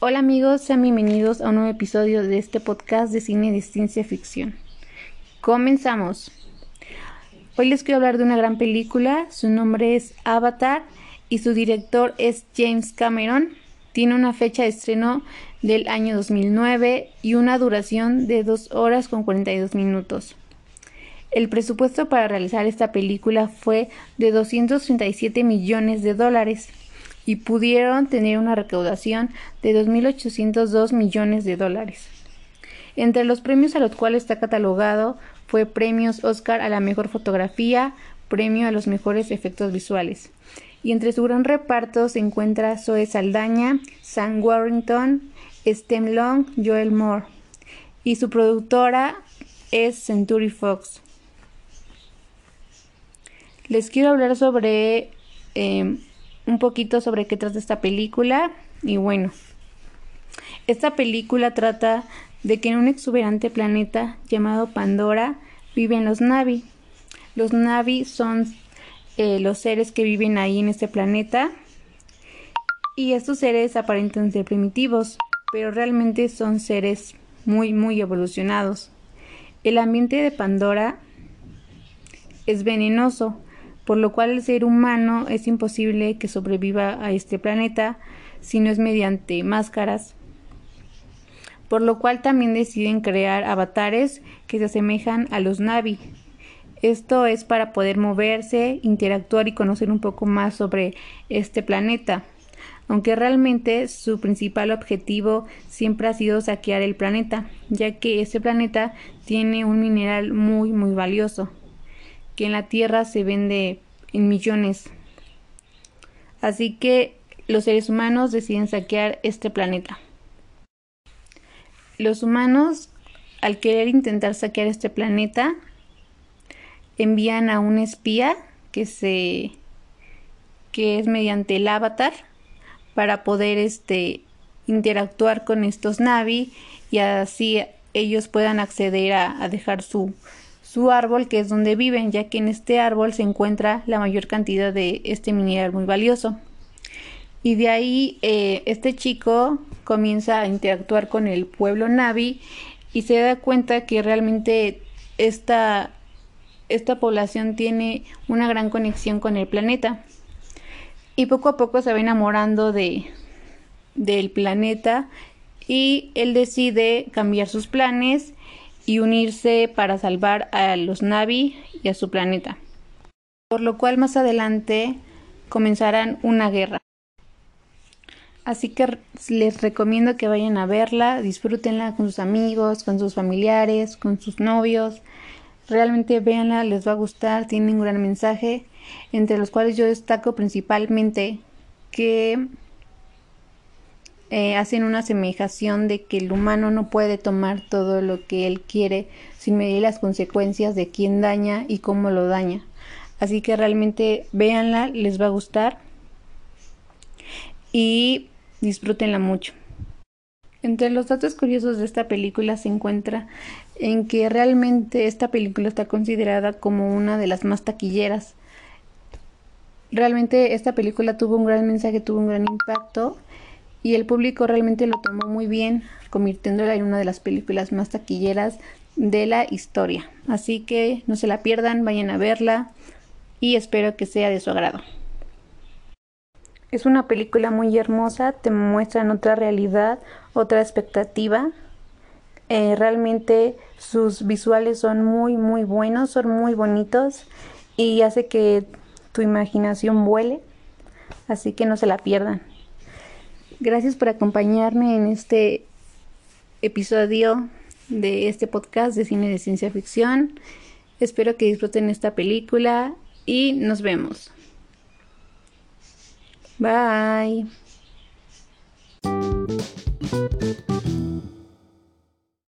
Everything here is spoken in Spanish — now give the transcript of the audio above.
Hola amigos, sean bienvenidos a un nuevo episodio de este podcast de cine de ciencia ficción. Comenzamos. Hoy les quiero hablar de una gran película, su nombre es Avatar y su director es James Cameron. Tiene una fecha de estreno del año 2009 y una duración de 2 horas con 42 minutos. El presupuesto para realizar esta película fue de 237 millones de dólares y pudieron tener una recaudación de 2.802 millones de dólares. Entre los premios a los cuales está catalogado fue premios Oscar a la mejor fotografía, premio a los mejores efectos visuales. Y entre su gran reparto se encuentra Zoe Saldaña, Sam Warrington, Stem Long, Joel Moore. Y su productora es Century Fox. Les quiero hablar sobre em, un poquito sobre qué trata esta película. Y bueno, esta película trata de que en un exuberante planeta llamado Pandora viven los Navi. Los Navi son eh, los seres que viven ahí en este planeta y estos seres aparentan ser primitivos, pero realmente son seres muy, muy evolucionados. El ambiente de Pandora es venenoso, por lo cual el ser humano es imposible que sobreviva a este planeta si no es mediante máscaras. Por lo cual también deciden crear avatares que se asemejan a los Navi. Esto es para poder moverse, interactuar y conocer un poco más sobre este planeta, aunque realmente su principal objetivo siempre ha sido saquear el planeta, ya que este planeta tiene un mineral muy muy valioso, que en la Tierra se vende en millones. Así que los seres humanos deciden saquear este planeta. Los humanos, al querer intentar saquear este planeta, envían a un espía que se que es mediante el avatar para poder este interactuar con estos Navi y así ellos puedan acceder a, a dejar su, su árbol que es donde viven ya que en este árbol se encuentra la mayor cantidad de este mineral muy valioso y de ahí eh, este chico comienza a interactuar con el pueblo Navi y se da cuenta que realmente esta, esta población tiene una gran conexión con el planeta. Y poco a poco se va enamorando de, del planeta y él decide cambiar sus planes y unirse para salvar a los Navi y a su planeta. Por lo cual más adelante comenzarán una guerra. Así que les recomiendo que vayan a verla, disfrútenla con sus amigos, con sus familiares, con sus novios. Realmente véanla, les va a gustar, tiene un gran mensaje, entre los cuales yo destaco principalmente que eh, hacen una asemejación de que el humano no puede tomar todo lo que él quiere sin medir las consecuencias de quién daña y cómo lo daña. Así que realmente véanla, les va a gustar. Y disfrútenla mucho. Entre los datos curiosos de esta película se encuentra en que realmente esta película está considerada como una de las más taquilleras. Realmente esta película tuvo un gran mensaje, tuvo un gran impacto y el público realmente lo tomó muy bien, convirtiéndola en una de las películas más taquilleras de la historia. Así que no se la pierdan, vayan a verla y espero que sea de su agrado. Es una película muy hermosa, te muestran otra realidad, otra expectativa. Eh, realmente sus visuales son muy, muy buenos, son muy bonitos y hace que tu imaginación vuele. Así que no se la pierdan. Gracias por acompañarme en este episodio de este podcast de cine de ciencia ficción. Espero que disfruten esta película y nos vemos. Bye.